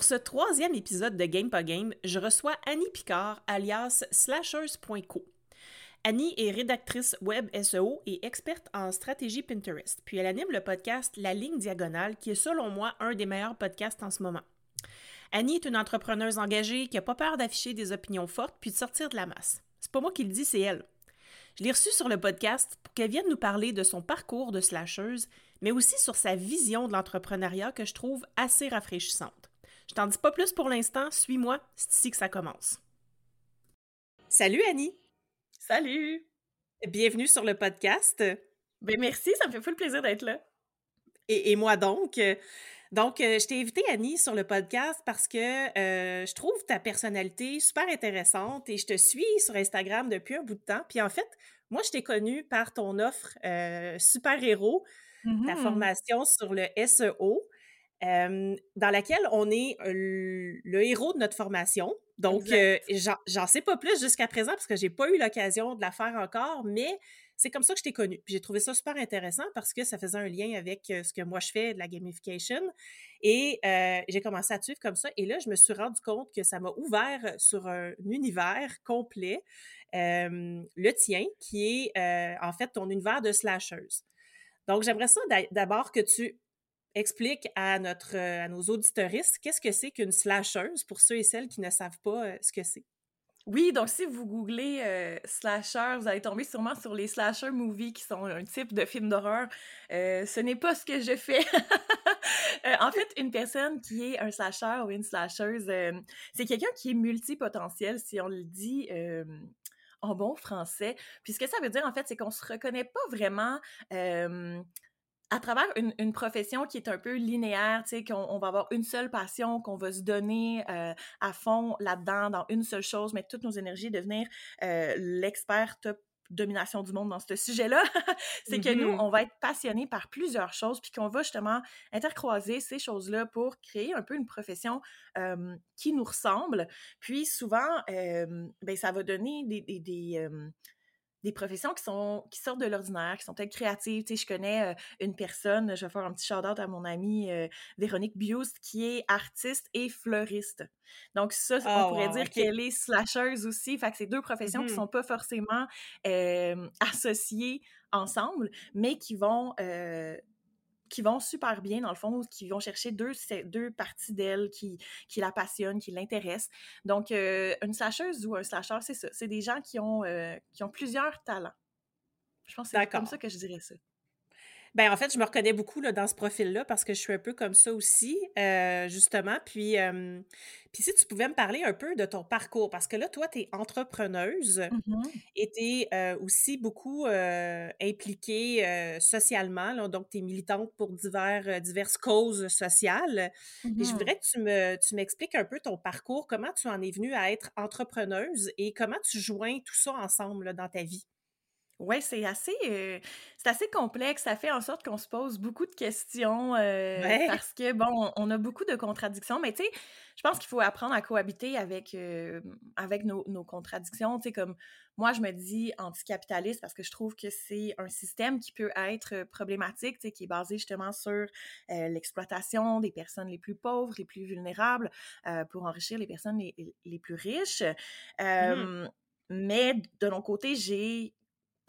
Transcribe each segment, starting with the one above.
Pour ce troisième épisode de Game pas Game, je reçois Annie Picard, alias Slashers.co. Annie est rédactrice web SEO et experte en stratégie Pinterest, puis elle anime le podcast La ligne diagonale, qui est selon moi un des meilleurs podcasts en ce moment. Annie est une entrepreneuse engagée qui n'a pas peur d'afficher des opinions fortes puis de sortir de la masse. C'est pas moi qui le dis, c'est elle. Je l'ai reçue sur le podcast pour qu'elle vienne nous parler de son parcours de slasheuse, mais aussi sur sa vision de l'entrepreneuriat que je trouve assez rafraîchissante. Je t'en dis pas plus pour l'instant, suis-moi, c'est ici que ça commence. Salut Annie! Salut! Bienvenue sur le podcast. Ben merci, ça me fait full plaisir d'être là. Et, moi donc. Donc, euh, je t'ai invité, Annie, sur le podcast parce que euh, je trouve ta personnalité super intéressante et je te suis sur Instagram depuis un bout de temps. Puis en fait, moi, je t'ai connue par ton offre euh, Super Héros, ta mmh formation sur le SEO dans laquelle on est le héros de notre formation. Donc, j'en sais pas plus jusqu'à présent parce que j'ai pas eu l'occasion de la faire encore, mais c'est comme ça que je t'ai connue. J'ai trouvé ça super intéressant parce que ça faisait un lien avec ce que moi je fais de la gamification. Et j'ai commencé à te suivre comme ça. Et là, je me suis rendu compte que ça m'a ouvert sur un univers complet, le tien, qui est en fait ton univers de slashers. Donc, j'aimerais ça d'abord que tu explique à, notre, à nos auditoristes qu'est-ce que c'est qu'une slasheuse pour ceux et celles qui ne savent pas euh, ce que c'est. Oui, donc si vous googlez euh, slasher, vous allez tomber sûrement sur les slasher movies qui sont un type de film d'horreur. Euh, ce n'est pas ce que je fais. en fait, une personne qui est un slasher ou une slasheuse, c'est quelqu'un qui est multipotentiel, si on le dit en bon français. Puis ce que ça veut dire, en fait, c'est qu'on se reconnaît pas vraiment à travers une, profession qui est un peu linéaire, tu sais, qu'on va avoir une seule passion, qu'on va se donner euh, à fond là-dedans, dans une seule chose, mettre toutes nos énergies, devenir euh, l'expert top domination du monde dans ce sujet-là, c'est que nous, mm-hmm. on va être passionnés par plusieurs choses, puis qu'on va justement intercroiser ces choses-là pour créer un peu une profession qui nous ressemble. Puis souvent, ben, ça va donner des, des des professions qui sont qui sortent de l'ordinaire, qui sont peut-être créatives. Tu sais, je connais euh, une personne, je vais faire un petit shout-out à mon amie euh, Véronique Biust, qui est artiste et fleuriste. Donc ça, on ah, pourrait dire qu'elle est slasheuse aussi. Fait que c'est deux professions qui mmh sont pas forcément associées ensemble, mais qui vont qui vont super bien, dans le fond, qui vont chercher deux, deux parties d'elle qui, qui la passionnent, qui l'intéressent. Donc, euh, une slasheuse ou un slasher, c'est ça. C'est des gens qui ont, euh, qui ont plusieurs talents. Je pense que c'est comme ça que je dirais ça. Ben en fait, je me reconnais beaucoup là, dans ce profil-là parce que je suis un peu comme ça aussi, euh, justement. Puis, puis si tu pouvais me parler un peu de ton parcours, parce que là, toi, tu es entrepreneuse mmh et tu es aussi beaucoup impliquée socialement, donc tu es militante pour divers, diverses causes sociales. Et je mmh voudrais que tu, me, tu m'expliques un peu ton parcours, comment tu en es venue à être entrepreneuse et comment tu joins tout ça ensemble dans ta vie? Oui, c'est assez, euh, c'est assez complexe. Ça fait en sorte qu'on se pose beaucoup de questions euh, parce que, bon, on, a beaucoup de contradictions. Mais tu sais, je pense qu'il faut apprendre à cohabiter avec, euh, avec nos, nos contradictions. Tu sais, comme moi, je me dis anticapitaliste parce que je trouve que c'est un système qui peut être problématique, tu sais, qui est basé justement sur l'exploitation des personnes les plus pauvres, les plus vulnérables, pour enrichir les personnes les, les plus riches. Mmh mais de mon côté, j'ai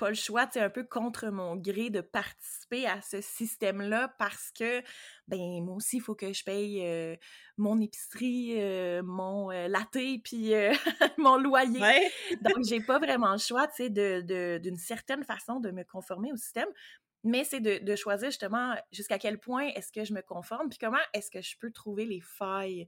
pas le choix, tu un peu contre mon gré de participer à ce système-là parce que, ben, moi aussi, il faut que je paye euh, mon épicerie, euh, mon euh, latte, puis mon loyer. Donc, j'ai pas vraiment le choix, tu sais, d'une de, certaine façon de me conformer au système. Mais c'est de, choisir justement jusqu'à quel point est-ce que je me conforme, puis comment est-ce que je peux trouver les failles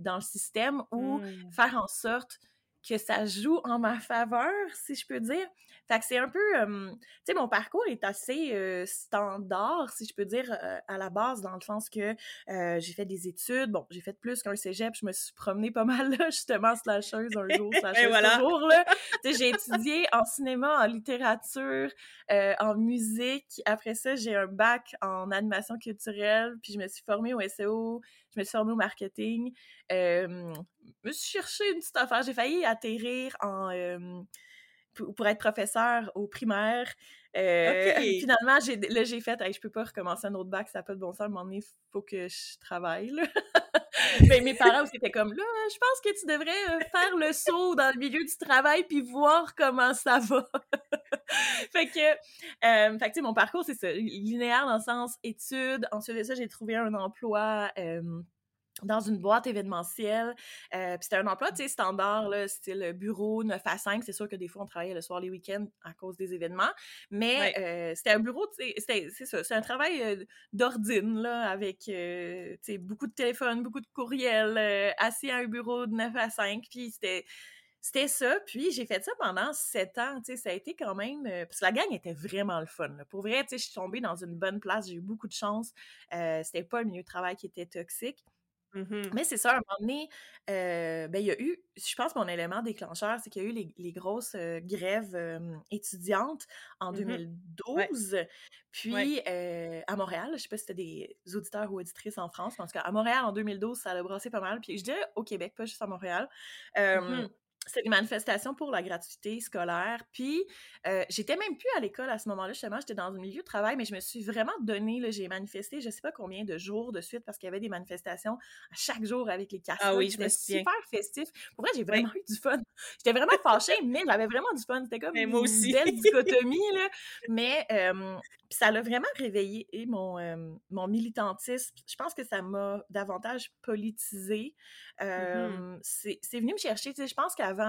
dans le système ou mmh. faire en sorte que ça joue en ma faveur, si je peux dire. Fait que c'est un peu, tu sais, mon parcours est assez standard, si je peux dire, à la base, dans le sens que j'ai fait des études. Bon, j'ai fait plus qu'un cégep, je me suis promenée pas mal là, justement, slasheuse un jour, slasheuse voilà. toujours, là. j'ai étudié en cinéma, en littérature, en musique. Après ça, j'ai un bac en animation culturelle, puis je me suis formée au SEO, je me suis formée au marketing. je me suis cherché une petite affaire. J'ai failli atterrir en pour, être professeur au primaire. Euh, finalement, j'ai, là, j'ai fait, je peux pas recommencer un autre bac, ça n'a pas de bon sens. À un moment donné, il faut que je travaille. Mais mes parents aussi étaient comme, là, je pense que tu devrais euh, faire le saut dans le milieu du travail puis voir comment ça va. fait que, euh, fait que, mon parcours, c'est ça, linéaire dans le sens études. Ensuite de ça, j'ai trouvé un emploi dans une boîte événementielle. Euh, puis c'était un emploi, tu sais, standard, là, style bureau 9 à 5. C'est sûr que des fois, on travaillait le soir, les week-ends à cause des événements. Mais euh, c'était un bureau, c'est ça, c'est un travail euh, d'ordine, là, avec, tu sais, beaucoup de téléphones, beaucoup de courriels, assis à un bureau de 9 à 5. Puis c'était... C'était ça, puis j'ai fait ça pendant sept ans, tu sais, ça a été quand même... parce que la gang était vraiment le fun, Pour vrai, tu sais, je suis tombée dans une bonne place, j'ai eu beaucoup de chance. c'était pas un milieu de travail qui était toxique. Mmh Mais c'est ça, à un moment donné, ben, il y a eu, je pense mon élément déclencheur, c'est qu'il y a eu les, grosses grèves étudiantes en 2012. Mmh Puis à Montréal, je sais pas si c'était des auditeurs ou auditrices en France, mais en tout cas, à Montréal en 2012, ça a brassé pas mal. Puis je dirais au Québec, pas juste à Montréal. Mmh c'était des manifestations pour la gratuité scolaire. Puis, euh, j'étais même plus à l'école à ce moment-là, justement, j'étais dans un milieu de travail, mais je me suis vraiment donné, j'ai manifesté, je sais pas combien de jours de suite, parce qu'il y avait des manifestations à chaque jour avec les casseroles. Ah oui, je me souviens. super festif. Pour vrai, j'ai vraiment eu du fun. J'étais vraiment fâchée, mais j'avais vraiment du fun. C'était comme une belle dichotomie, là. Mais, euh, ça l'a vraiment réveillé mon, euh, mon militantisme. Je pense que ça m'a davantage politisé. Mmh C'est venu me chercher. Tu sais, je pense qu'avant,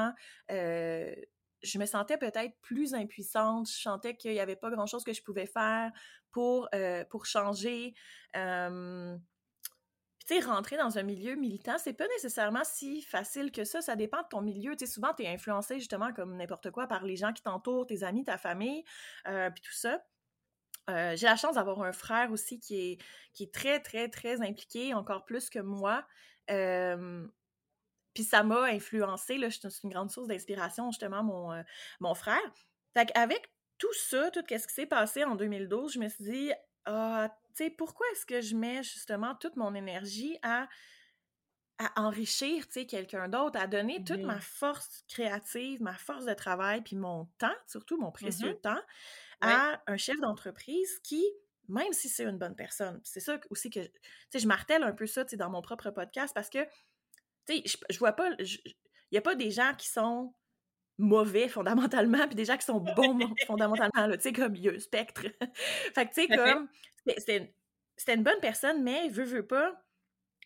je me sentais peut-être plus impuissante. Je sentais qu'il n'y avait pas grand-chose que je pouvais faire pour, pour changer. tu sais, rentrer dans un milieu militant, c'est pas nécessairement si facile que ça. Ça dépend de ton milieu. Tu sais, souvent, tu es influencé justement comme n'importe quoi par les gens qui t'entourent, tes amis, ta famille, puis tout ça. j'ai la chance d'avoir un frère aussi qui est, qui est très, très, très impliqué, encore plus que moi. Puis ça m'a influencé, là, c'est une grande source d'inspiration, justement, mon, euh, mon frère. Fait qu'avec tout ça, tout ce qui s'est passé en 2012, je me suis dit, ah, tu sais, pourquoi est-ce que je mets justement toute mon énergie à, à enrichir, tu sais, quelqu'un d'autre, à donner toute ma force créative, ma force de travail, puis mon temps, surtout mon précieux mmh temps, à un chef d'entreprise qui, même si c'est une bonne personne, c'est ça aussi que, tu sais, je martèle un peu ça, tu sais, dans mon propre podcast, parce que tu sais, je, vois pas. Il n'y a pas des gens qui sont mauvais fondamentalement, puis des gens qui sont bons fondamentalement, tu sais, comme il un spectre. fait que, tu sais, comme, c'était une bonne personne, mais veut, veut pas.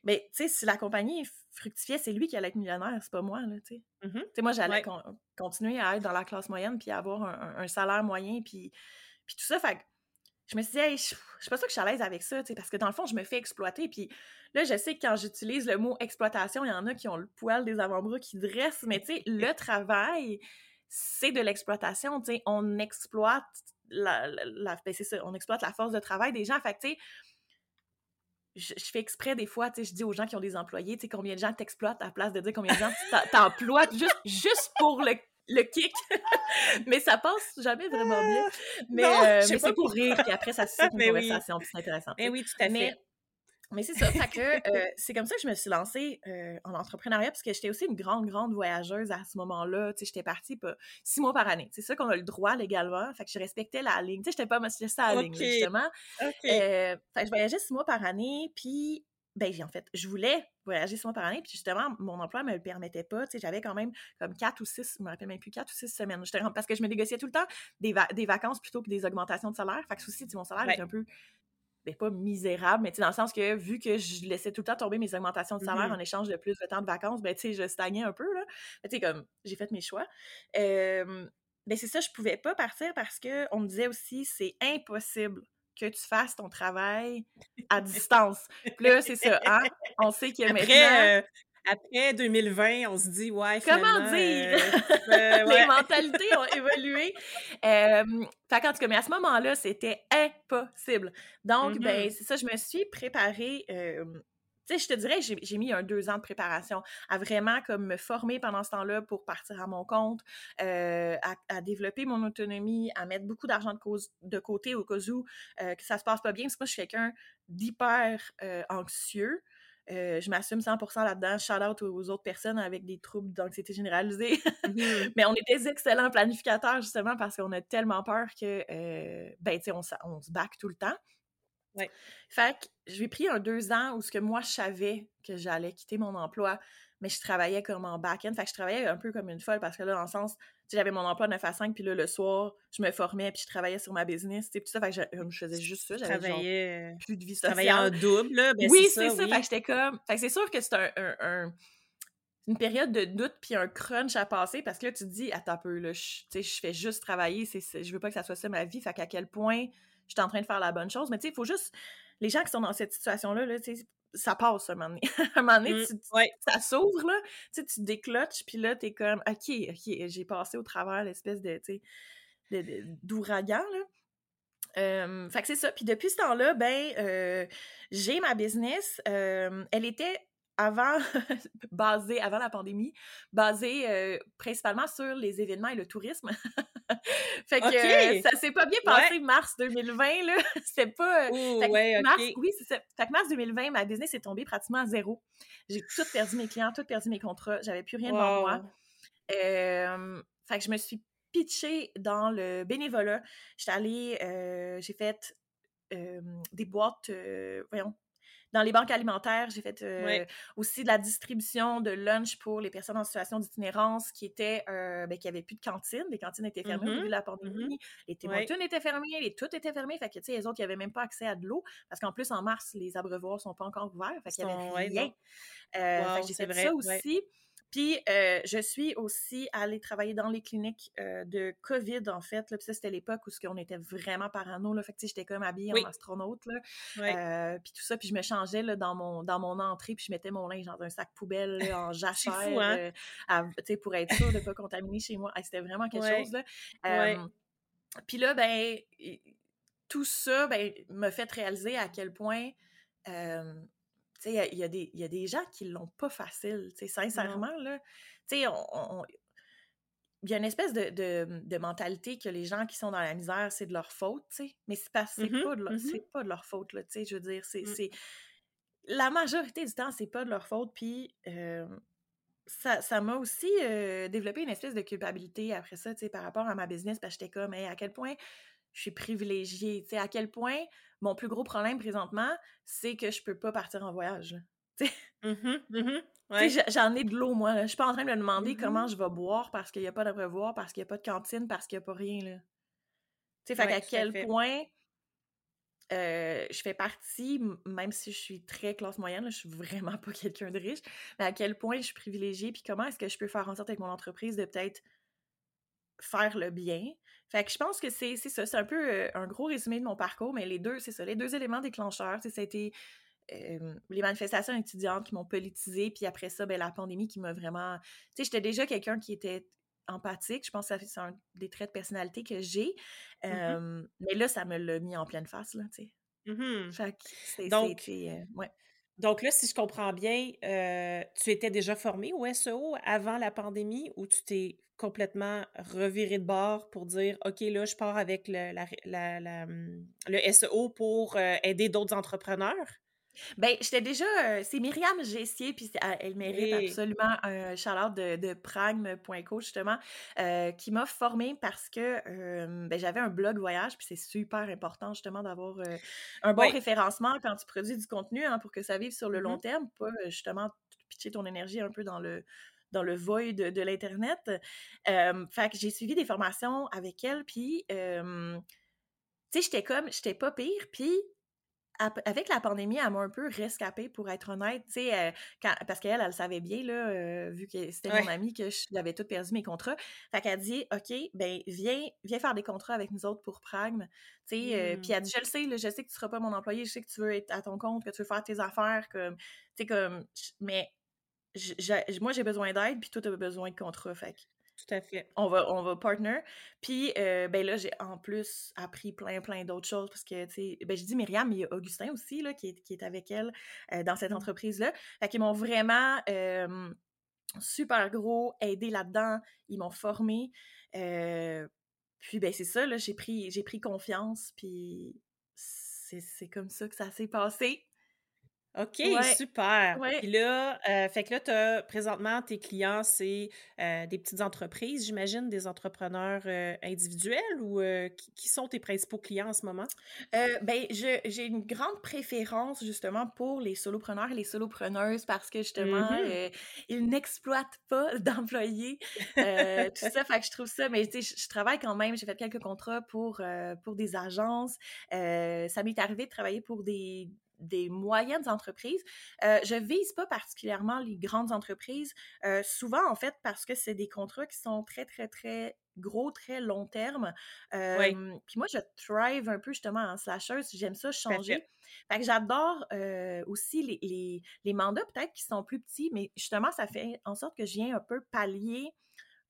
Mais, tu sais, si la compagnie fructifiait, c'est lui qui allait être millionnaire, c'est pas moi, là, tu sais. Mmh moi, j'allais continuer à être dans la classe moyenne, puis avoir un, salaire moyen, puis, puis tout ça. Fait que je me suis dit, hey, je, suis pas sûre que je suis à l'aise avec ça, parce que dans le fond, je me fais exploiter, puis Là, je sais que quand j'utilise le mot exploitation, il y en a qui ont le poil des avant-bras qui dressent, mais tu sais, le travail, c'est de l'exploitation, tu sais, on exploite la, la, ben, ça, on exploite la force de travail des gens, fait tu sais, je, fais exprès des fois, tu sais, je dis aux gens qui ont des employés, tu sais, combien de gens t'exploitent à la place de dire combien de gens t'emploies juste, juste pour le, le kick. mais ça passe jamais vraiment bien. Mais, euh, mais c'est pour rire, puis après, ça suscite une conversation, puis c'est intéressant. Mais oui, tout à fait. Mais c'est ça, fait que euh, c'est comme ça que je me suis lancée euh, en entrepreneuriat parce que j'étais aussi une grande, grande voyageuse à ce moment-là. Tu sais, j'étais partie pas, six mois par année. C'est ça qu'on a le droit légalement. Fait que je respectais la ligne. Tu sais, j'étais pas monsieur ça la ligne, justement. Euh, fait que je voyageais six mois par année, puis ben en fait, je voulais voyager six mois par année, puis justement, mon emploi me le permettait pas. Tu sais, j'avais quand même comme quatre ou six, je me rappelle même plus, quatre ou six semaines. Parce que je me négociais tout le temps des, des vacances plutôt que des augmentations de salaire. Fait que aussi, mon salaire était un peu ben, pas misérable, mais dans le sens que vu que je laissais tout le temps tomber mes augmentations de salaire mmh en échange de plus de temps de vacances, ben, tu sais, je stagnais un peu, là. tu sais, comme, j'ai fait mes choix. ben, c'est ça, je pouvais pas partir parce que on me disait aussi, c'est impossible que tu fasses ton travail à distance. Puis là, c'est ça, hein? On sait que Après, maintenant... Euh, après 2020, on se dit, ouais, Comment dire? Les mentalités ont évolué. fait qu'en tout cas, mais à ce moment-là, c'était impossible. Donc, ben, mm-hmm. c'est ça, je me suis préparée tu sais, je te dirais, j'ai mis un deux ans de préparation à vraiment comme me former pendant ce temps-là pour partir à mon compte, euh, à, développer mon autonomie, à mettre beaucoup d'argent de, de, côté au cas où euh, que ça se passe pas bien. Parce que moi, je suis quelqu'un d'hyper euh, anxieux. je m'assume 100% là-dedans. Shout out aux autres personnes avec des troubles d'anxiété généralisée. Mmh Mais on est des excellents planificateurs justement parce qu'on a tellement peur que, ben, tu sais, on, on, se back tout le temps. Ouais. Fait que j'ai pris un deux ans où ce que moi, je savais que j'allais quitter mon emploi, mais je travaillais comme en back-end. Fait que je travaillais un peu comme une folle parce que là, dans le sens, j'avais mon emploi de 9 à 5, puis là, le soir, je me formais, puis je travaillais sur ma business, tout ça. Fait que je, faisais juste ça. J'avais euh, plus de vie sociale. Travaillais en double, là? Ben, oui, c'est ça. Fait que j'étais comme... Fait que c'est sûr que c'est un, une période de doute puis un crunch à passer parce que là, tu te dis, attends un peu, là, je, je fais juste travailler, je veux pas que ça soit ça ma vie. Fait qu'à quel point je suis en train de faire la bonne chose. Mais tu sais, il faut juste. Les gens qui sont dans cette situation-là, là, ça passe un moment donné. un moment donné, mmh, ça s'ouvre, là, tu décloches, puis là, t'es comme, OK, OK, j'ai passé au travers l'espèce de, tu sais, d'ouragan, là. fait que c'est ça. Puis depuis ce temps-là, ben, euh, j'ai ma business. elle était avant, basée, avant la pandémie, basée euh, principalement sur les événements et le tourisme. fait que ça s'est pas bien passé mars 2020, là. C'était pas. Euh, mars, Oui, c'est ça. Fait que mars 2020, ma business est tombée pratiquement à zéro. J'ai tout perdu mes clients, tout perdu mes contrats. J'avais plus rien devant moi. fait que je me suis pitchée dans le bénévolat. J'étais allée, euh, j'ai fait des boîtes, voyons, dans les banques alimentaires, j'ai fait euh, aussi de la distribution de lunch pour les personnes en situation d'itinérance qui étaient, euh, ben, qui n'avaient plus de cantine. Les cantines étaient fermées au début de la mm-hmm. pandémie. Les Tim étaient fermés, les tout étaient fermés. Fait que, tu sais, les autres, ils n'avaient même pas accès à de l'eau. Parce qu'en plus, en mars, les abreuvoirs sont pas encore ouverts. Fait qu'il n'y avait rien. Euh, j'ai fait ça aussi. Puis, euh, je suis aussi allée travailler dans les cliniques euh, de COVID, en fait. Là, puis ça, c'était l'époque où on était vraiment parano. Là, fait que, j'étais comme habillée en astronaute. Là. Euh, puis tout ça, puis je me changeais là, dans, mon, dans mon entrée, puis je mettais mon linge dans un sac poubelle en jachère fou, hein? pour être sûre de ne pas contaminer chez moi. c'était vraiment quelque chose. Là. Puis là, ben, tout ça ben, m'a fait réaliser à quel point il y, a, des gens qui l'ont pas facile, sincèrement, là. Tu sais, il y a une espèce de, mentalité que les gens qui sont dans la misère, c'est de leur faute, tu sais. Mais c'est pas, mmh pas, de leur, mmh pas de leur faute, là, tu sais. Je veux dire, c'est... La majorité du temps, c'est pas de leur faute, puis... ça, m'a aussi développé une espèce de culpabilité après ça, tu sais, par rapport à ma business, parce que j'étais comme, à quel point je suis privilégiée, tu sais, à quel point mon plus gros problème présentement, c'est que je peux pas partir en voyage. J'en ai de l'eau, moi. Je suis pas en train de me demander comment mmh je vais boire parce qu'il n'y a pas d'abreuvoir, parce qu'il n'y a pas de cantine, parce qu'il n'y a pas rien. Là. Tu sais, fait à quel point euh, je fais partie, même si je suis très classe moyenne, je suis vraiment pas quelqu'un de riche, mais à quel point je suis privilégiée, puis comment est-ce que je peux faire en sorte avec mon entreprise de peut-être faire le bien. Fait que je pense que c'est ça, c'est un peu euh, un gros résumé de mon parcours, mais les deux, c'est ça, les deux éléments déclencheurs, ça a été les manifestations étudiantes qui m'ont politisé, puis après ça, ben, la pandémie qui m'a vraiment... Tu sais, j'étais déjà quelqu'un qui était empathique, je pense que c'est un des traits de personnalité que j'ai, mmh mais là, ça me l'a mis en pleine face, là, tu sais. Mmh fait que c'est... Donc, euh, ouais. Donc là, si je comprends bien, euh, tu étais déjà formé au SEO avant la pandémie ou tu t'es complètement reviré de bord pour dire OK, là, je pars avec le, hum, le SEO pour euh, aider d'autres entrepreneurs? Ben, j'étais déjà. Euh, c'est Myriam Gessier, puis elle mérite absolument un shout de, de pragme.co, justement, euh, qui m'a formée parce que ben, j'avais un blog voyage, puis c'est super important, justement, d'avoir euh, un bon référencement quand tu produis du contenu hein, pour que ça vive sur le long mmh terme, pas justement pitcher ton énergie un peu dans le dans le void de, de l'Internet. fait que j'ai suivi des formations avec elle, puis, tu sais, j'étais comme, j'étais pas pire, puis avec la pandémie, elle m'a un peu rescapée, pour être honnête, parce qu'elle, elle savait bien, là, euh, vu que c'était mon amie, que j'avais tout perdu mes contrats. Fait qu'elle dit, OK, ben viens, viens faire des contrats avec nous autres pour Pragme, tu sais, euh, puis elle dit, je le sais, je sais que tu seras pas mon employé, je sais que tu veux être à ton compte, que tu veux faire tes affaires, comme, comme, mais moi, j'ai besoin d'aide, puis toi, tu as besoin de contrat. Fait tout à fait. On va, on va partner. Puis, euh, ben là, j'ai en plus appris plein, plein d'autres choses parce que, tu sais, ben, je dis Myriam, mais il y a Augustin aussi, là, qui est, qui est avec elle euh, dans cette mmh. entreprise-là. Fait qu'ils m'ont vraiment super gros aidé là-dedans. Ils m'ont formé. Euh, puis, ben, c'est ça, là, j'ai pris, j'ai pris confiance. Puis, c'est comme ça que ça s'est passé. OK, super. Puis là, euh, fait que là, as, présentement, tes clients, c'est euh, des petites entreprises, j'imagine, des entrepreneurs euh, individuels ou qui, sont tes principaux clients en ce moment? ben, j'ai une grande préférence justement pour les solopreneurs et les solopreneuses parce que justement, mm-hmm. ils n'exploitent pas d'employés. tout ça, fait que je trouve ça, mais tu sais, je travaille quand même, j'ai fait quelques contrats pour, pour des agences. ça m'est arrivé de travailler pour des, des moyennes entreprises. Euh, je vise pas particulièrement les grandes entreprises, euh, souvent en fait parce que c'est des contrats qui sont très, très, très gros, très long terme. Euh, puis moi, je thrive un peu justement en slasher, j'aime ça changer. Fait que j'adore euh, aussi les, les, les mandats peut-être qui sont plus petits, mais justement, ça fait en sorte que je viens un peu pallier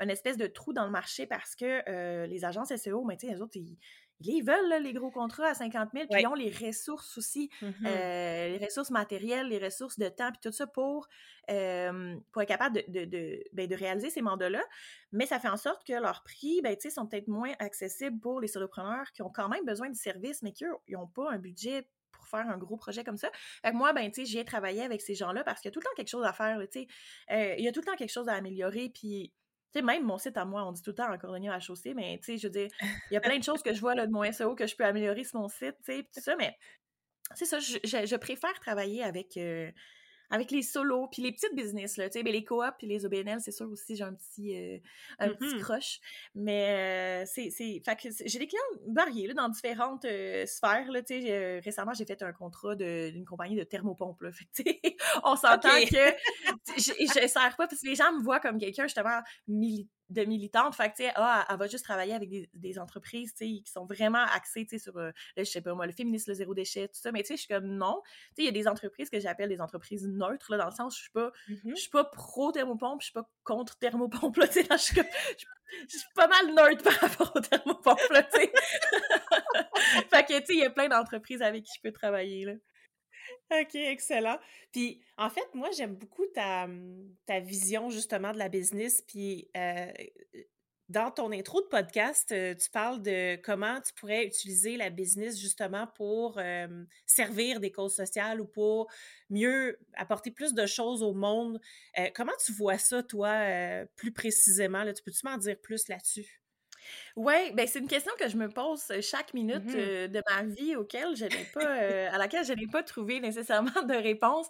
une espèce de trou dans le marché parce que les agences SEO, mais tu sais, les autres, ils, ils veulent, les gros contrats à 50 000, puis ils ont les ressources aussi, mmh euh, les ressources matérielles, les ressources de temps, puis tout ça pour, pour être capable de, ben, de, réaliser ces mandats-là. Mais ça fait en sorte que leurs prix, ben, sont peut-être moins accessibles pour les solopreneurs qui ont quand même besoin de services, mais qui n'ont pas un budget pour faire un gros projet comme ça. Fait que moi, ben, tu sais, j'ai travaillé avec ces gens-là parce qu'il y a tout le temps quelque chose à faire, tu sais. Euh, il y a tout le temps quelque chose à améliorer, puis sais, même mon site à moi, on dit tout le temps en cordonnier à chaussée, mais tu sais, je veux dire, il y a plein de choses que je vois là, de mon SEO que je peux améliorer sur mon site, tu sais, tout ça, mais c'est ça, je, préfère travailler avec, euh, avec les solos, puis les petites business, là, tu sais, ben, les coops puis les OBNL, c'est sûr aussi, j'ai un petit, euh, un petit mmh croche, mais euh, c'est, c'est, fait que j'ai des clients variés, là, dans différentes euh, sphères, là, tu sais, récemment, j'ai fait un contrat d'une compagnie de thermopompe, là, fait que, on s'entend que je, je sers pas, parce que les gens me voient comme quelqu'un, justement, militaire, de militante. Fait que, tu sais, ah, elle va juste travailler avec des, des entreprises, tu sais, qui sont vraiment axées, tu sais, sur, euh, je sais pas moi, le féminisme, le zéro déchet, tout ça. Mais, tu sais, je suis comme, non. Tu sais, il y a des entreprises que j'appelle des entreprises neutres, là, dans le sens, je suis pas, mm-hmm. je suis pas pro-thermopompe, je suis pas contre thermopompe, là, tu sais, je suis je suis pas mal neutre par rapport aux thermopompe, là, tu sais. fait que, tu sais, il y a plein d'entreprises avec qui je peux travailler, là. OK, excellent. Puis, en fait, moi, j'aime beaucoup ta, mmh, ta vision, justement, de la business. Puis, euh, dans ton intro de podcast, euh, tu parles de comment tu pourrais utiliser la business, justement, pour servir des causes sociales ou pour mieux apporter plus de choses au monde. Euh, comment tu vois ça, toi, plus précisément? Tu peux-tu m'en dire plus là-dessus? Oui, ben c'est une question que je me pose chaque minute mmh de ma vie auquel je n'ai pas, à laquelle je n'ai pas trouvé nécessairement de réponse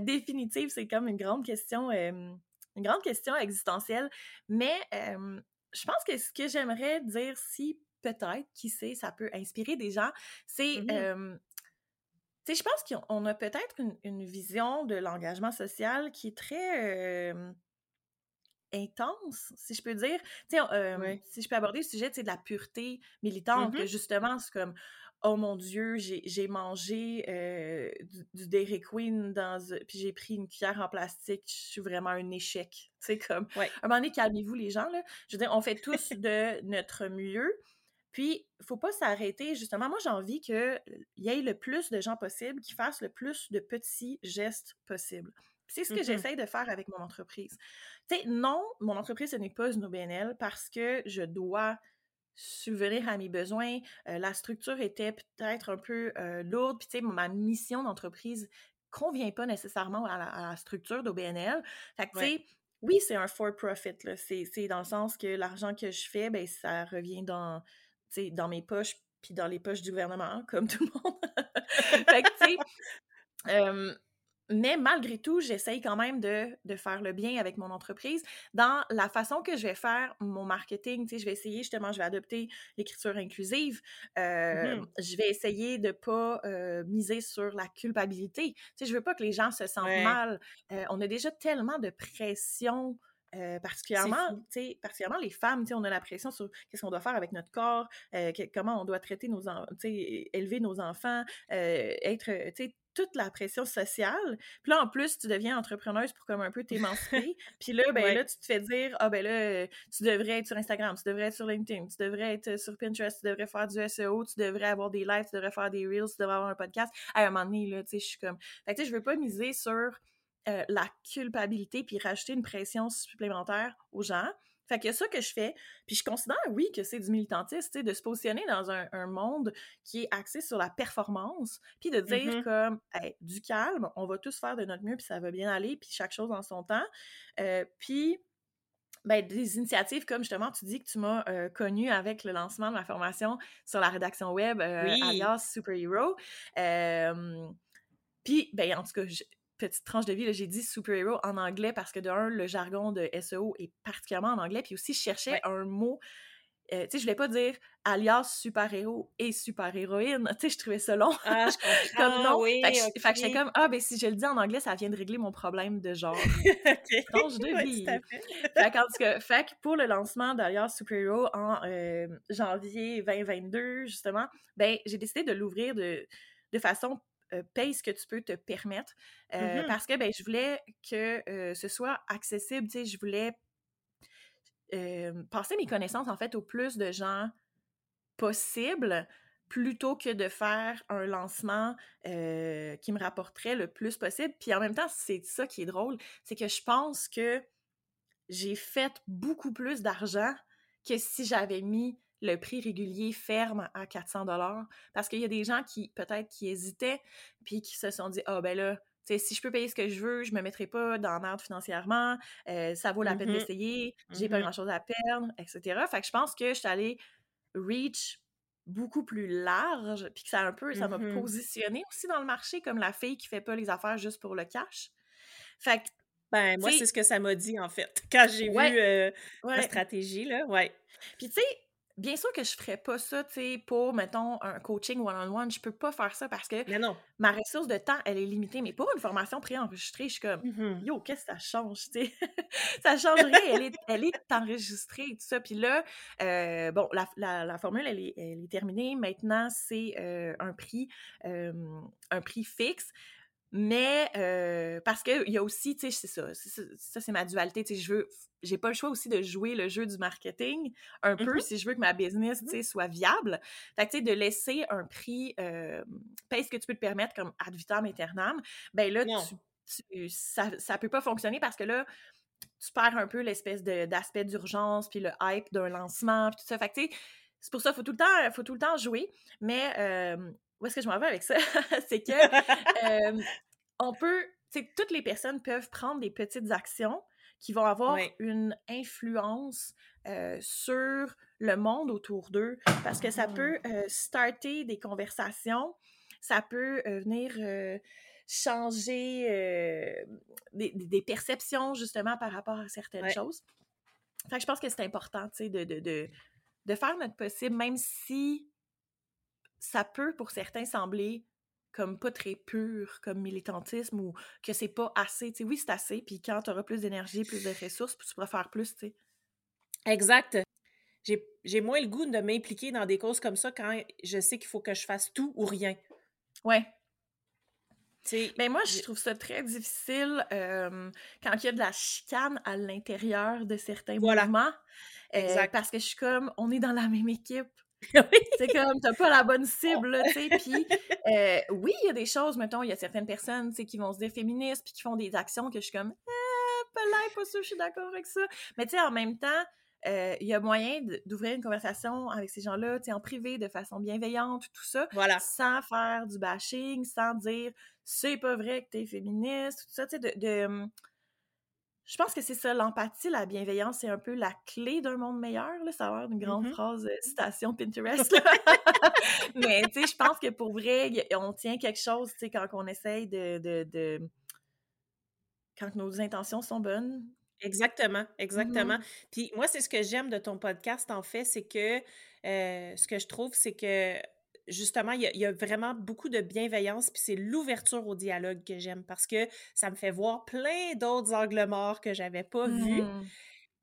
définitive. C'est comme une grande question, une grande question existentielle. Mais je pense que ce que j'aimerais dire, si peut-être, qui sait, ça peut inspirer des gens, c'est mmh tu sais, je pense qu'on a peut-être une, une, vision de l'engagement social qui est très intense, si je peux dire. Tu sais, si je peux aborder le sujet, de la pureté militante, que mmh justement, c'est comme oh mon Dieu, j'ai mangé du, Dairy Queen dans, puis j'ai pris une cuillère en plastique, je suis vraiment un échec. C'est comme, à un moment donné, calmez-vous les gens, là. Je veux dire, on fait tous de notre mieux. Puis, faut pas s'arrêter. Justement, moi, j'ai envie qu'il y ait le plus de gens possible qui fassent le plus de petits gestes possibles. C'est ce que mmh j'essaye de faire avec mon entreprise. Tu sais, non, mon entreprise, ce n'est pas une OBNL parce que je dois subvenir à mes besoins. Euh, la structure était peut-être un peu euh, lourde, puis tu sais, ma mission d'entreprise convient pas nécessairement à la, structure d'OBNL. Fait que, tu sais, oui, c'est un for-profit, C'est dans le sens que l'argent que je fais, ben, ça revient dans, dans mes poches, puis dans les poches du gouvernement, comme tout le monde. fait que, tu sais, mais malgré tout, j'essaye quand même de, de, faire le bien avec mon entreprise dans la façon que je vais faire mon marketing. Tu sais, je vais essayer justement, je vais adopter l'écriture inclusive. Euh, mmh Je vais essayer de pas euh, miser sur la culpabilité. Tu sais, je veux pas que les gens se sentent mal. Euh, on a déjà tellement de pression. Euh, particulièrement, particulièrement les femmes, on a la pression sur qu'est-ce qu'on doit faire avec notre corps, comment on doit traiter nos, élever nos enfants, être, toute la pression sociale. Puis là, en plus, tu deviens entrepreneuse pour comme un peu t'émanciper. Puis là, ben là, tu te fais dire, ah ben là, tu devrais être sur Instagram, tu devrais être sur LinkedIn, tu devrais être sur Pinterest, tu devrais faire du SEO, tu devrais avoir des lives, tu devrais faire des reels, tu devrais avoir un podcast. À un moment donné, là, tu sais, je suis comme... Fait que tu sais, je veux pas miser sur euh, la culpabilité puis rajouter une pression supplémentaire aux gens. Fait que ça que je fais. Puis je considère, oui, que c'est du militantisme, de se positionner dans un, monde qui est axé sur la performance, puis de dire mm-hmm. comme, du calme, on va tous faire de notre mieux, puis ça va bien aller, puis chaque chose en son temps. Euh, puis, ben, des initiatives comme justement, tu dis que tu m'as euh, connu avec le lancement de ma formation sur la rédaction web, euh, alias Super Hero. puis, ben, en tout cas, petite tranche de vie, j'ai dit super-héros en anglais parce que de un, le jargon de SEO est particulièrement en anglais, puis aussi je cherchais un mot, euh, tu sais, je voulais pas dire alias super-héros et super-héroïne, tu sais, je trouvais ça long. Ah, je comme non. Oui, fait que, j'étais comme, ah, ben si je le dis en anglais, ça vient de régler mon problème de genre. tranche de vie. fait. fait en tout cas, fait que pour le lancement d'alias super-héros en euh, janvier 2022, justement, ben j'ai décidé de l'ouvrir de, de façon euh, paye ce que tu peux te permettre. Euh, mmh parce que ben, je voulais que euh, ce soit accessible, tu sais, je voulais passer mes connaissances en fait au plus de gens possible plutôt que de faire un lancement qui me rapporterait le plus possible. Puis en même temps, c'est ça qui est drôle, c'est que je pense que j'ai fait beaucoup plus d'argent que si j'avais mis le prix régulier ferme à 400 dollars parce qu'il y a des gens qui peut-être qui hésitaient puis qui se sont dit ah ben là si je peux payer ce que je veux, je me mettrai pas dans merde financièrement, euh, ça vaut la peine mmh d'essayer, j'ai pas mmh grand chose à perdre, etc. Fait que je pense que je suis allée reach beaucoup plus large, puis que ça un peu, ça m'a mmh positionné aussi dans le marché comme la fille qui fait pas les affaires juste pour le cash. Fait que ben, moi, c'est ce que ça m'a dit, en fait, quand j'ai vu euh, la stratégie, là, ouais. Puis, tu sais, bien sûr que je ferais pas ça, tu sais, pour, mettons, un coaching one-on-one. Je peux pas faire ça parce que ma ressource de temps, elle est limitée. Mais pour une formation préenregistrée, je suis comme, mmh yo, qu'est-ce que ça change, tu sais? ça change rien. Elle est, elle est enregistrée tout ça. Puis là, euh, bon, la, formule, elle est, elle est terminée. Maintenant, c'est euh, un prix, un prix fixe. Mais euh, parce qu'il y a aussi, tu sais, c'est ça, ça c'est ma dualité, tu sais, je veux, j'ai pas le choix aussi de jouer le jeu du marketing un peu mmh si je veux que ma business, tu mmh sais, soit viable. Fait que, tu sais, de laisser un prix, euh, paye ce que tu peux te permettre comme ad vitam aeternam, ben là, tu, ça, ça peut pas fonctionner parce que là, tu perds un peu l'espèce d'aspect d'urgence, puis le hype d'un lancement, puis tout ça. Fait que, tu sais, c'est pour ça, faut tout le temps, faut tout le temps jouer, mais... Euh, où est-ce que je m'en vais avec ça? c'est que on peut, toutes les personnes peuvent prendre des petites actions qui vont avoir une influence sur le monde autour d'eux parce que ça mmh. peut starter des conversations, ça peut venir changer des, perceptions justement par rapport à certaines choses. Fait que je pense que c'est important, tu sais, de, de, de faire notre possible, même si ça peut pour certains sembler comme pas très pur comme militantisme ou que c'est pas assez. Oui, c'est assez, puis quand tu auras plus d'énergie, plus de ressources, tu pourras faire plus, tu sais. Exact. J'ai moins le goût de m'impliquer dans des causes comme ça quand je sais qu'il faut que je fasse tout ou rien. Ouais. Mais ben, moi, je trouve ça très difficile quand il y a de la chicane à l'intérieur de certains mouvements. Euh, parce que je suis comme, on est dans la même équipe. c'est comme, t'as pas la bonne cible, tu sais. Puis, euh, oui, il y a des choses, mettons, il y a certaines personnes, tu sais, qui vont se dire féministes, puis qui font des actions que je suis comme, eh, pas là, pas sûr, je suis d'accord avec ça. Mais, tu sais, en même temps, euh, il y a moyen d'ouvrir une conversation avec ces gens-là, tu sais, en privé, de façon bienveillante, tout ça, voilà. sans faire du bashing, sans dire c'est pas vrai que t'es féministe, tout ça, tu sais, de hum, je pense que c'est ça, l'empathie, la bienveillance, c'est un peu la clé d'un monde meilleur. Là. Ça a l'air une grande mmh phrase euh, citation Pinterest. Mais tu sais, je pense que pour vrai, on tient quelque chose, tu sais, quand on essaye de, de, Quand nos intentions sont bonnes. Exactement, exactement. Mmh Puis moi, c'est ce que j'aime de ton podcast, en fait, c'est que euh, ce que je trouve, c'est que justement, il y, a, vraiment beaucoup de bienveillance, puis c'est l'ouverture au dialogue que j'aime parce que ça me fait voir plein d'autres angles morts que j'avais pas vus. Mmh.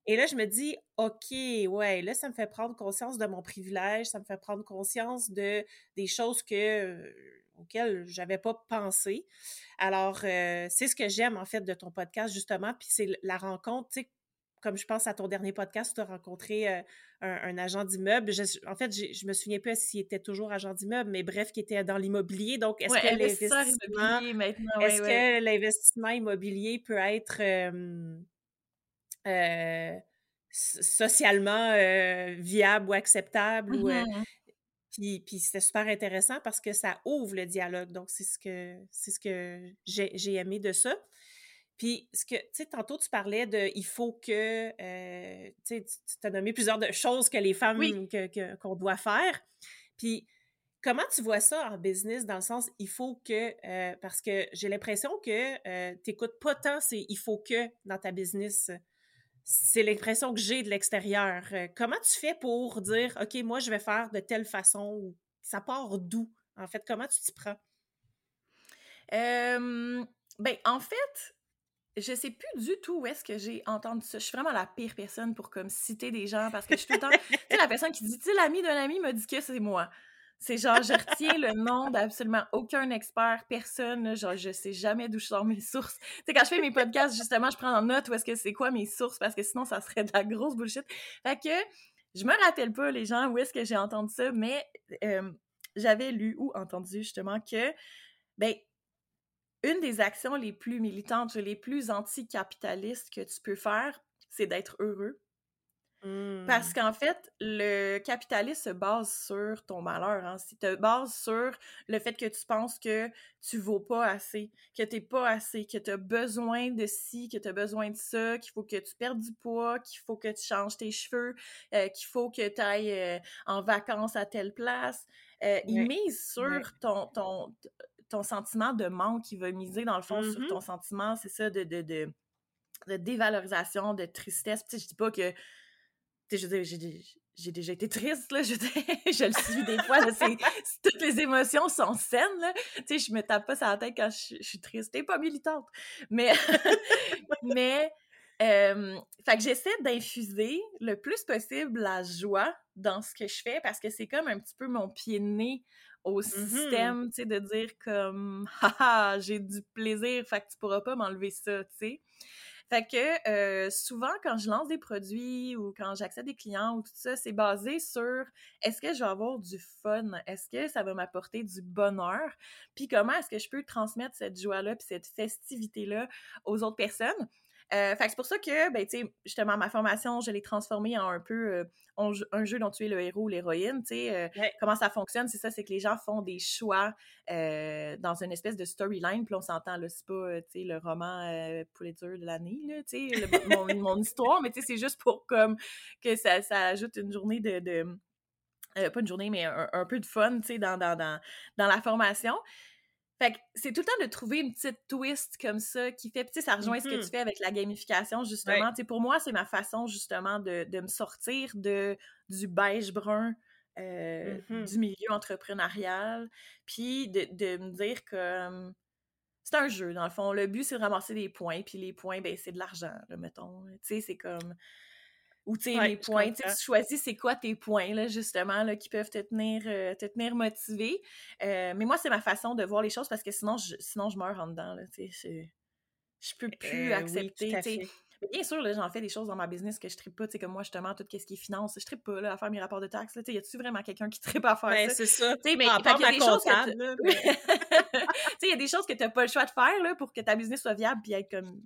Et là, je me dis, OK, ouais, là, ça me fait prendre conscience de mon privilège, ça me fait prendre conscience de des choses que, auquel j'avais pas pensé. Alors, c'est ce que j'aime, en fait, de ton podcast, justement, puis c'est la rencontre, tu sais, comme je pense à ton dernier podcast, tu as rencontré un, agent d'immeuble. en fait, je me souviens plus s'il était toujours agent d'immeuble, mais bref, qui était dans l'immobilier. Donc, est-ce que l'investissement est-ce que l'investissement immobilier peut être socialement viable ou acceptable? Ou, mmh puis, puis c'était super intéressant parce que ça ouvre le dialogue. Donc, c'est ce que c'est ce que j'ai aimé de ça. Puis, ce que, tu sais, tantôt, tu parlais de il faut que, euh, tu sais, tu as nommé plusieurs de choses que les femmes, qu'on doit faire. Puis, comment tu vois ça en business dans le sens il faut que, euh, parce que j'ai l'impression que euh, tu n'écoutes pas tant c'est il faut que dans ta business. C'est l'impression que j'ai de l'extérieur. comment tu fais pour dire, OK, moi, je vais faire de telle façon ou ça part d'où? En fait, comment tu t'y prends? ben, en fait, je sais plus du tout où est-ce que j'ai entendu ça. Je suis vraiment la pire personne pour comme citer des gens parce que je suis tout le temps. tu sais, la personne qui dit, tu sais, l'ami d'un ami m'a dit que c'est moi. C'est genre, je retiens le nom d'absolument aucun expert, personne. genre, je sais jamais d'où je sors mes sources. Tu sais, quand je fais mes podcasts, justement, je prends en note où est-ce que c'est quoi mes sources parce que sinon, ça serait de la grosse bullshit. Fait que je me rappelle pas, les gens, où est-ce que j'ai entendu ça, mais j'avais lu ou entendu justement que, ben, une des actions les plus militantes, les plus anticapitalistes que tu peux faire, c'est d'être heureux. Parce mmh. qu'en fait, le capitalisme se base sur ton malheur. Hein. Si te base sur le fait que tu penses que tu vaux pas assez, que tu n'es pas assez, que tu as besoin de ci, que tu as besoin de ça, qu'il faut que tu perdes du poids, qu'il faut que tu changes tes cheveux, euh, qu'il faut que tu ailles euh, en vacances à telle place. Euh, il mise sur ton, ton, ton sentiment de manque, qui va miser dans le fond sur ton mmh sentiment, c'est ça, de, de, de, dévalorisation, de tristesse. Tu sais, je dis pas que. Tu sais, j'ai déjà été triste, là, je, je le suis des fois, toutes les émotions sont saines, là. Tu sais, je me tape pas sur la tête quand je, suis triste. T'es pas militante. Mais, mais, euh, fait que j'essaie d'infuser le plus possible la joie dans ce que je fais parce que c'est comme un petit peu mon pied de nez au mmh système, tu sais, de dire comme « Haha, j'ai du plaisir, fait que tu pourras pas m'enlever ça », tu sais. Fait que euh, souvent, quand je lance des produits ou quand j'accède des clients ou tout ça, c'est basé sur est-ce que je vais avoir du fun? Est-ce que ça va m'apporter du bonheur? Puis comment est-ce que je peux transmettre cette joie-là puis cette festivité-là aux autres personnes? Euh, fait c'est pour ça que, ben, tu sais, justement, ma formation, je l'ai transformée en un peu euh, un jeu dont tu es le héros ou l'héroïne, tu sais. Euh, comment ça fonctionne, c'est ça, c'est que les gens font des choix dans une espèce de storyline, puis on s'entend, là, c'est pas, tu sais, le roman Pulitzer de l'année, là, tu sais, mon, mon, histoire, mais tu sais, c'est juste pour, comme, que ça, ça ajoute une journée de... de pas une journée, mais un, un peu de fun, tu sais, dans, dans, dans, dans la formation. Fait que c'est tout le temps de trouver une petite twist comme ça qui fait, tu sais, ça rejoint ce que tu mmh fais avec la gamification, justement. Tu sais, pour moi, c'est ma façon, justement, de, me sortir de, du beige-brun euh, mmh du milieu entrepreneurial, puis de, me dire que c'est un jeu, dans le fond. Le but, c'est de ramasser des points, puis les points, ben, c'est de l'argent, mettons. Tu sais, c'est comme ou tu sais, les points, tu choisis c'est quoi tes points, là, justement, là, qui peuvent te tenir, euh, te tenir motivé. Euh, mais moi, c'est ma façon de voir les choses parce que sinon, je, sinon, je meurs en dedans, là, tu sais. Je peux plus euh, accepter, oui, Bien sûr, j'en fais des choses dans ma business que je tripe pas, tu sais, comme moi, justement, tout ce qui est finance, je tripe pas, là, à faire mes rapports de taxes, là, tu sais, y a-tu vraiment quelqu'un qui tripe à faire ben, ça? c'est ça. Tu sais, mais il y a des choses que il y a des choses que t'as pas le choix de faire, là, pour que ta business soit viable puis être comme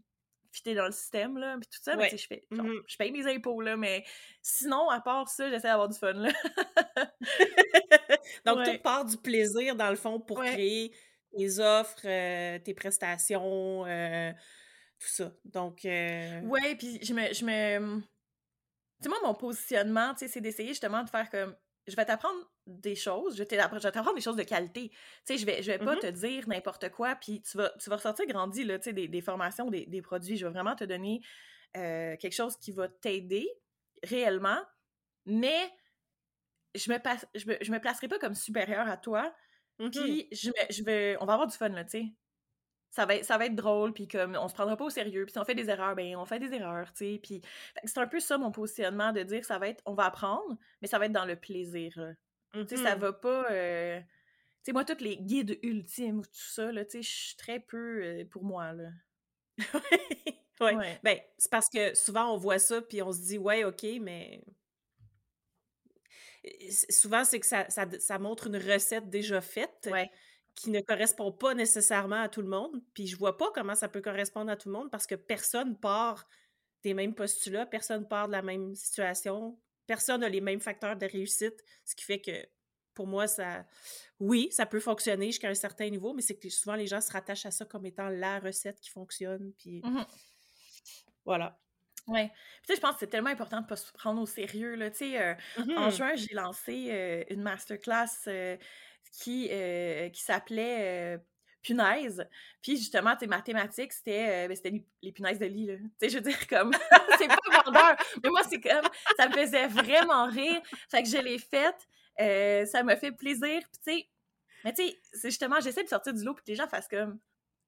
fitter dans le système, là, puis tout ça, mais je fais, mmh je paye mes impôts, là, mais sinon, à part ça, j'essaie d'avoir du fun, là. Donc, tout part du plaisir, dans le fond, pour créer tes offres, euh, tes prestations, euh, tout ça. Donc... Euh ouais, puis je me... Je me... Tu sais, moi, mon positionnement, tu sais, c'est d'essayer justement de faire comme je vais t'apprendre des choses, je vais t'apprendre des choses de qualité. Tu sais, je vais, je vais pas mmh te dire n'importe quoi, puis tu vas, tu vas ressortir grandi, là, tu sais, des, des, formations, des, des, produits. Je vais vraiment te donner euh, quelque chose qui va t'aider réellement, mais je me, passe, je me, je me placerai pas comme supérieur à toi, mmh puis je, je vais, on va avoir du fun, là, tu sais ça va, être, ça va être drôle, puis comme on se prendra pas au sérieux, puis si on fait des erreurs, ben on fait des erreurs, tu sais, puis c'est un peu ça mon positionnement de dire ça va être, on va apprendre, mais ça va être dans le plaisir, tu sais, ça mmh va pas, euh, tu sais, moi, tous les guides ultimes ou tout ça, là, tu sais, je suis très peu euh, pour moi, là. oui. Ouais. Ben, c'est parce que souvent, on voit ça, puis on se dit, ouais, OK, mais souvent, c'est que ça, ça, montre une recette déjà faite qui ne correspond pas nécessairement à tout le monde. Puis je vois pas comment ça peut correspondre à tout le monde parce que personne part des mêmes postulats, personne part de la même situation, personne n'a les mêmes facteurs de réussite, ce qui fait que pour moi, ça, oui, ça peut fonctionner jusqu'à un certain niveau, mais c'est que souvent les gens se rattachent à ça comme étant la recette qui fonctionne. Puis mmh voilà. Oui. Tu sais, je pense que c'est tellement important de ne pas se prendre au sérieux. Là. Tu sais, euh, en mmh juin, j'ai lancé euh, une masterclass euh, qui, qui s'appelait punaise. Puis justement, tes mathématiques, c'était ben, c'était les, punaises de lit. Tu sais, je veux dire, comme, c'est pas vendeur, mais moi, c'est comme, ça me faisait vraiment rire. Fait que je l'ai faite. ça me fait plaisir. Puis tu sais, mais tu sais, c'est justement, j'essaie de sortir du lot pour que les gens fassent comme,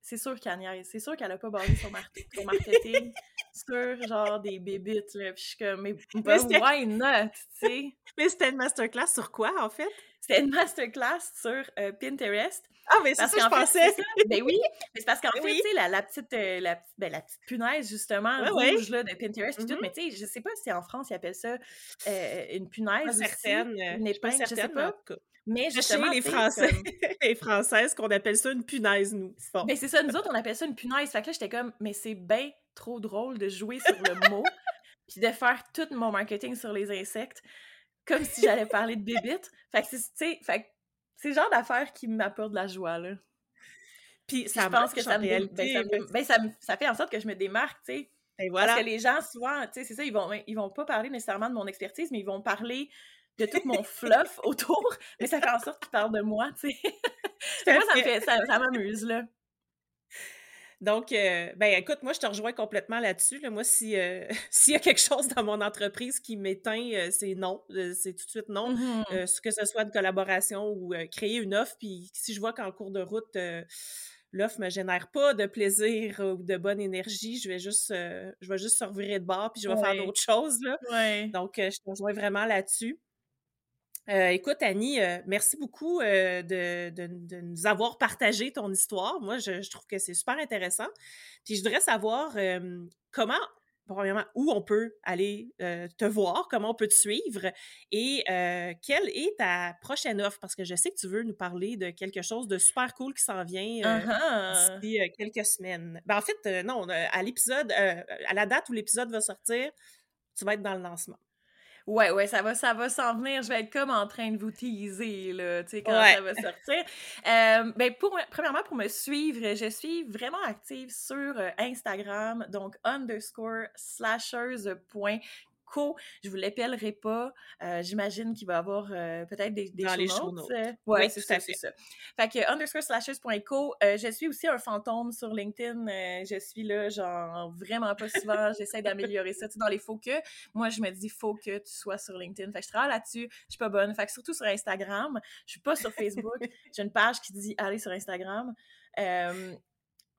c'est sûr qu'elle niaise. C'est sûr qu'elle a pas basé son, son marketing sur genre des bébites. Là. Puis je suis comme, mais, why not? sais? mais c'était une masterclass sur quoi en fait? C'était une masterclass sur euh, Pinterest. Ah, mais c'est ça que je pensais. ben oui, mais c'est parce qu'en ben fait, tu sais, la, la, petite, euh, la, ben, la petite punaise, justement, rouge Là, de Pinterest et tout, mm-hmm. mais tu sais, je sais pas si en France, ils appellent ça euh, une punaise. Pas certaine. Une épingle, je sais pas. Mais justement, les Français, les Françaises, qu'on appelle ça une punaise, nous. Bon. Ben c'est ça, nous autres, on appelle ça une punaise. Fait que là, j'étais comme, mais c'est bien trop drôle de jouer sur le mot, puis de faire tout mon marketing sur les insectes, comme si j'allais parler de bébites. Fait que, tu sais, c'est le genre d'affaires qui m'apporte de la joie, là. Puis ça je pense que ça me, ben, ben, ça, ça, fait en sorte que je me démarque, tu sais. Ben, voilà. Parce que les gens, souvent, tu sais, c'est ça, ils vont, ils vont pas parler nécessairement de mon expertise, mais ils vont parler de tout mon fluff autour, mais ça fait en sorte qu'il parle de moi, tu sais. moi, ça, me ça, m'amuse, là. Donc, euh, ben écoute, moi, je te rejoins complètement là-dessus. Moi, si euh, s'il y a quelque chose dans mon entreprise qui m'éteint, euh, c'est non. c'est tout de suite non. Mm-hmm. que ce soit une collaboration ou créer une offre. Puis si je vois qu'en cours de route, l'offre me génère pas de plaisir ou de bonne énergie, je vais juste, je vais juste se revirer de bord puis je vais faire d'autres choses. Là. Donc, je te rejoins vraiment là-dessus. Euh, écoute, Annie, euh, merci beaucoup euh, de, nous avoir partagé ton histoire. Moi, je, trouve que c'est super intéressant. Puis je voudrais savoir comment, premièrement, où on peut aller te voir, comment on peut te suivre et quelle est ta prochaine offre? Parce que je sais que tu veux nous parler de quelque chose de super cool qui s'en vient uh-huh. d'ici quelques semaines. Ben, en fait, non, à l'épisode, à la date où l'épisode va sortir, tu vas être dans le lancement. Ouais, ouais, ça va, ça va s'en venir. Je vais être comme en train de vous teaser, là, tu sais, quand ça va sortir. Euh, ben, pour, premièrement, pour me suivre, je suis vraiment active sur euh, Instagram, donc underscore slashers co. Je vous l'appellerai pas. Euh, j'imagine qu'il va y avoir euh, peut-être des, des Dans les show euh, oui, c'est ça, c'est ça. Fait que underscore slashers.co. je suis aussi un fantôme sur LinkedIn. je suis là, genre, vraiment pas souvent. J'essaie d'améliorer ça. Tu sais, dans les faux que, moi, je me dis, faut que tu sois sur LinkedIn. Fait que je travaille là-dessus. Je suis pas bonne. Fait que surtout sur Instagram. Je suis pas sur Facebook. J'ai une page qui dit, allez sur Instagram.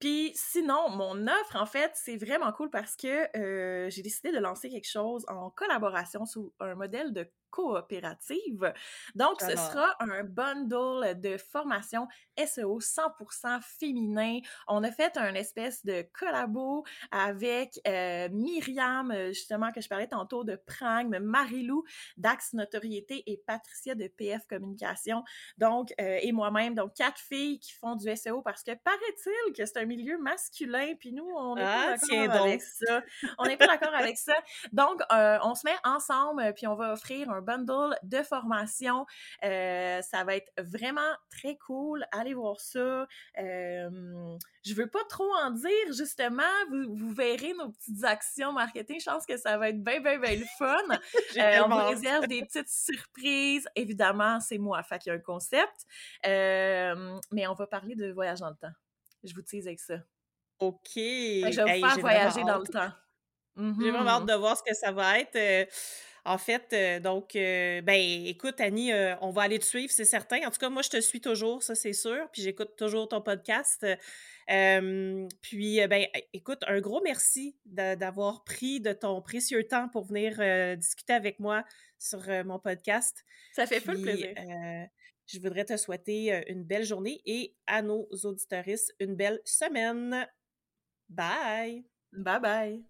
Puis sinon, mon offre, en fait, c'est vraiment cool parce que euh, j'ai décidé de lancer quelque chose en collaboration sous un modèle de coopérative. Donc, ce sera un bundle de formation SEO 100% féminin. On a fait un espèce de collabo avec euh, Myriam, euh, justement, que je parlais tantôt de Prang, Marilou d'Axe Notoriété et Patricia de PF Communication. Donc, euh, et moi-même, donc quatre filles qui font du SEO parce que paraît-il que c'est un milieu masculin, puis nous, on n'est pas ah, d'accord avec ça. On n'est pas d'accord avec ça. Donc, on se met ensemble, puis on va offrir un bundle de formation. Euh, ça va être vraiment très cool. Allez voir ça. Euh, je veux pas trop en dire, justement. Vous, verrez nos petites actions marketing. Je pense que ça va être bien, bien, bien le fun. Euh, on vous réserve des petites surprises. Évidemment, c'est moi. Fait qu'il y a un concept. mais on va parler de voyage dans le temps. Je vous tease avec ça. OK. je vais vous faire voyager dans le temps. J'ai vraiment hâte mm-hmm. de voir ce que ça va être. En fait, euh, donc, euh, ben, écoute, Annie, euh, on va aller te suivre, c'est certain. En tout cas, moi, je te suis toujours, ça, c'est sûr. Puis j'écoute toujours ton podcast. puis, ben, écoute, un gros merci d'avoir pris de ton précieux temps pour venir discuter avec moi sur mon podcast. Ça fait full plaisir Je voudrais te souhaiter une belle journée et à nos auditoristes une belle semaine. Bye! Bye bye!